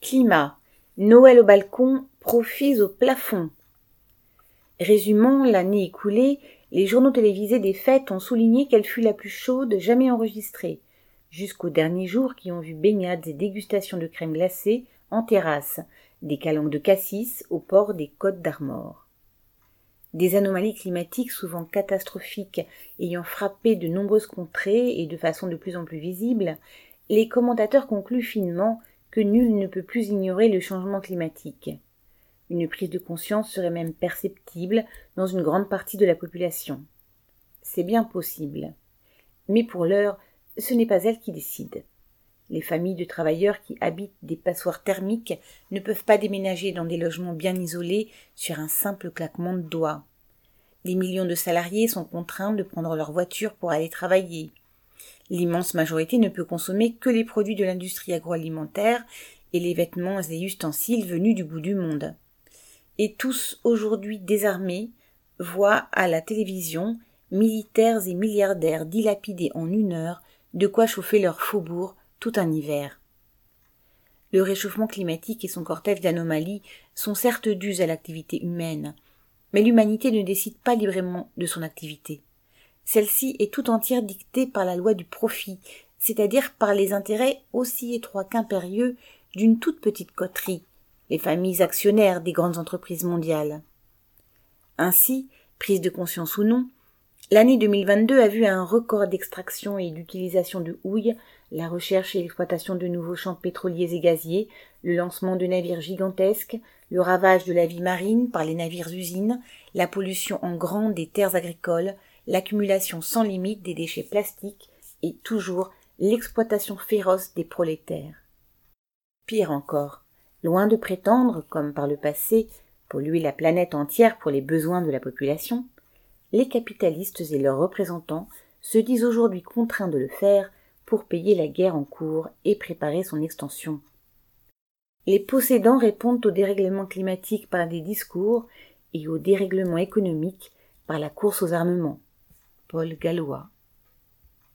Climat. Noël au balcon, profits au plafond. Résumant l'année écoulée, les journaux télévisés des fêtes ont souligné qu'elle fut la plus chaude jamais enregistrée, jusqu'aux derniers jours qui ont vu baignades et dégustations de crème glacée en terrasse, des calanques de cassis au port des côtes d'Armor. Des anomalies climatiques souvent catastrophiques ayant frappé de nombreuses contrées et de façon de plus en plus visible, les commentateurs concluent finement nul ne peut plus ignorer le changement climatique. Une prise de conscience serait même perceptible dans une grande partie de la population. C'est bien possible. Mais pour l'heure, ce n'est pas elle qui décide. Les familles de travailleurs qui habitent des passoires thermiques ne peuvent pas déménager dans des logements bien isolés sur un simple claquement de doigts. Des millions de salariés sont contraints de prendre leur voiture pour aller travailler. L'immense majorité ne peut consommer que les produits de l'industrie agroalimentaire et les vêtements et ustensiles venus du bout du monde. Et tous aujourd'hui désarmés voient à la télévision militaires et milliardaires dilapider en une heure de quoi chauffer leur faubourg tout un hiver. Le réchauffement climatique et son cortège d'anomalies sont certes dus à l'activité humaine, mais l'humanité ne décide pas librement de son activité. Celle-ci est tout entière dictée par la loi du profit, c'est-à-dire par les intérêts aussi étroits qu'impérieux d'une toute petite coterie, les familles actionnaires des grandes entreprises mondiales. Ainsi, prise de conscience ou non, L'année 2022 a vu un record d'extraction et d'utilisation de houille, la recherche et l'exploitation de nouveaux champs pétroliers et gaziers, le lancement de navires gigantesques, le ravage de la vie marine par les navires usines, la pollution en grand des terres agricoles, l'accumulation sans limite des déchets plastiques et toujours l'exploitation féroce des prolétaires. Pire encore, loin de prétendre, comme par le passé, polluer la planète entière pour les besoins de la population, les capitalistes et leurs représentants se disent aujourd'hui contraints de le faire pour payer la guerre en cours et préparer son extension. Les possédants répondent au dérèglement climatique par des discours et au dérèglement économique par la course aux armements. Paul Gallois.